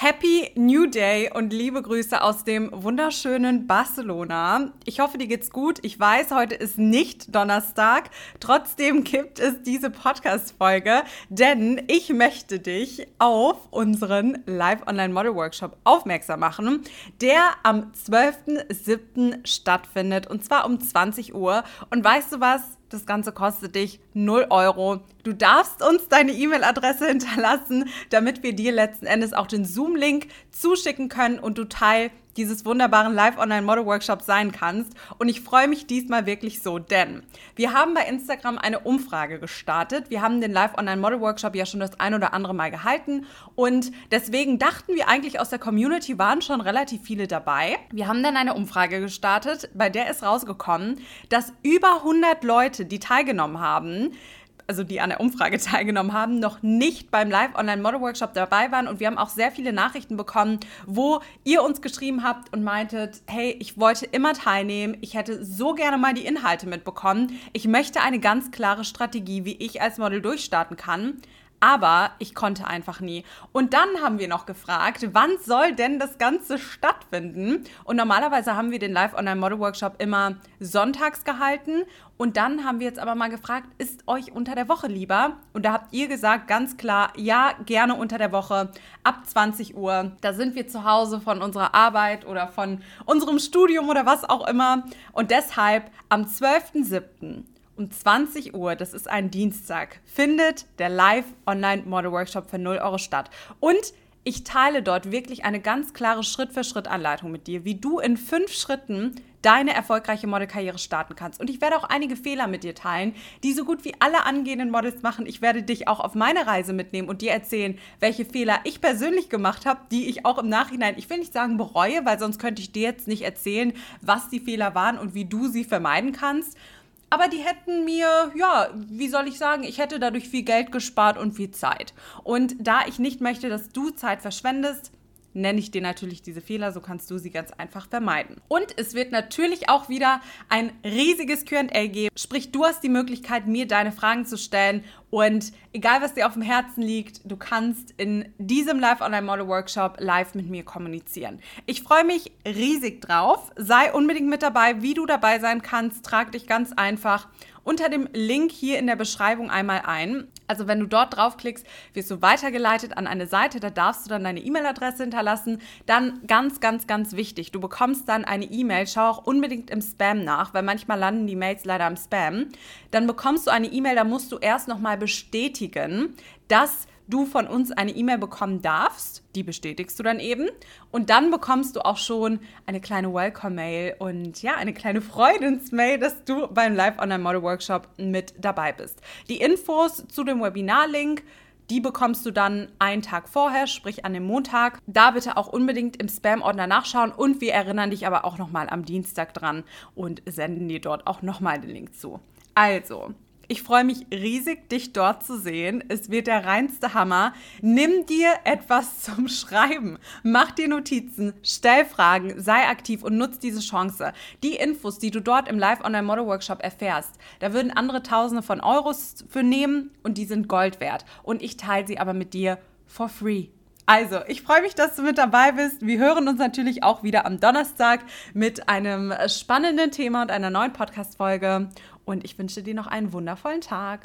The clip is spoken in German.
Happy New Day und liebe Grüße aus dem wunderschönen Barcelona. Ich hoffe, dir geht's gut. Ich weiß, heute ist nicht Donnerstag. Trotzdem gibt es diese Podcast-Folge, denn ich möchte dich auf unseren Live Online Model Workshop aufmerksam machen, der am 12.07. stattfindet und zwar um 20 Uhr. Und weißt du was? Das Ganze kostet dich 0 Euro. Du darfst uns deine E-Mail-Adresse hinterlassen, damit wir dir letzten Endes auch den Zoom-Link zuschicken können und du Teil dieses wunderbaren Live-Online-Model-Workshops sein kannst. Und ich freue mich diesmal wirklich so, denn wir haben bei Instagram eine Umfrage gestartet. Wir haben den Live-Online-Model-Workshop ja schon das ein oder andere Mal gehalten und deswegen dachten wir eigentlich aus der Community waren schon relativ viele dabei. Wir haben dann eine Umfrage gestartet, bei der ist rausgekommen, dass über 100 Leute, die teilgenommen haben, also die an der Umfrage teilgenommen haben, noch nicht beim Live-Online-Model-Workshop dabei waren. Und wir haben auch sehr viele Nachrichten bekommen, wo ihr uns geschrieben habt und meintet, hey, ich wollte immer teilnehmen, ich hätte so gerne mal die Inhalte mitbekommen. Ich möchte eine ganz klare Strategie, wie ich als Model durchstarten kann aber ich konnte einfach nie. Und dann haben wir noch gefragt, wann soll denn das Ganze stattfinden? Und normalerweise haben wir den Live-Online-Model-Workshop immer sonntags gehalten. Und dann haben wir jetzt aber mal gefragt, ist euch unter der Woche lieber? Und da habt ihr gesagt, ganz klar, ja, gerne unter der Woche ab 20 Uhr. Da sind wir zu Hause von unserer Arbeit oder von unserem Studium oder was auch immer. Und deshalb am 12.07 um 20 Uhr, das ist ein Dienstag, findet der Live-Online-Model-Workshop für 0 Euro statt. Und ich teile dort wirklich eine ganz klare Schritt-für-Schritt-Anleitung mit dir, wie du in fünf Schritten deine erfolgreiche Modelkarriere starten kannst. Und ich werde auch einige Fehler mit dir teilen, die so gut wie alle angehenden Models machen. Ich werde dich auch auf meine Reise mitnehmen und dir erzählen, welche Fehler ich persönlich gemacht habe, die ich auch im Nachhinein, ich will nicht sagen bereue, weil sonst könnte ich dir jetzt nicht erzählen, was die Fehler waren und wie du sie vermeiden kannst. Aber die hätten mir, ja, wie soll ich sagen, ich hätte dadurch viel Geld gespart und viel Zeit. Und da ich nicht möchte, dass du Zeit verschwendest, nenne ich dir natürlich diese Fehler, so kannst du sie ganz einfach vermeiden. Und es wird natürlich auch wieder ein riesiges QA geben. Sprich, du hast die Möglichkeit, mir deine Fragen zu stellen und egal, was dir auf dem Herzen liegt, du kannst in diesem Live Online Model Workshop live mit mir kommunizieren. Ich freue mich riesig drauf. Sei unbedingt mit dabei, wie du dabei sein kannst. Trag dich ganz einfach unter dem Link hier in der Beschreibung einmal ein. Also wenn du dort draufklickst, wirst du weitergeleitet an eine Seite, da darfst du dann deine E-Mail-Adresse hinterlassen. Dann ganz, ganz, ganz wichtig, du bekommst dann eine E-Mail, schau auch unbedingt im Spam nach, weil manchmal landen die Mails leider im Spam. Dann bekommst du eine E-Mail, da musst du erst nochmal bestätigen, dass du von uns eine E-Mail bekommen darfst. Die bestätigst du dann eben. Und dann bekommst du auch schon eine kleine Welcome-Mail und ja, eine kleine Freudensmail, dass du beim Live Online Model Workshop mit dabei bist. Die Infos zu dem Webinar-Link die bekommst du dann einen Tag vorher, sprich an dem Montag. Da bitte auch unbedingt im Spam-Ordner nachschauen und wir erinnern dich aber auch nochmal am Dienstag dran und senden dir dort auch nochmal den Link zu. Also, ich freue mich riesig, dich dort zu sehen. Es wird der reinste Hammer. Nimm dir etwas zum Schreiben. Mach dir Notizen, stell Fragen, sei aktiv und nutz diese Chance. Die Infos, die du dort im Live Online Model Workshop erfährst, da würden andere Tausende von Euros für nehmen und die sind Gold wert. Und ich teile sie aber mit dir for free. Also, ich freue mich, dass du mit dabei bist. Wir hören uns natürlich auch wieder am Donnerstag mit einem spannenden Thema und einer neuen Podcast-Folge und ich wünsche dir noch einen wundervollen Tag.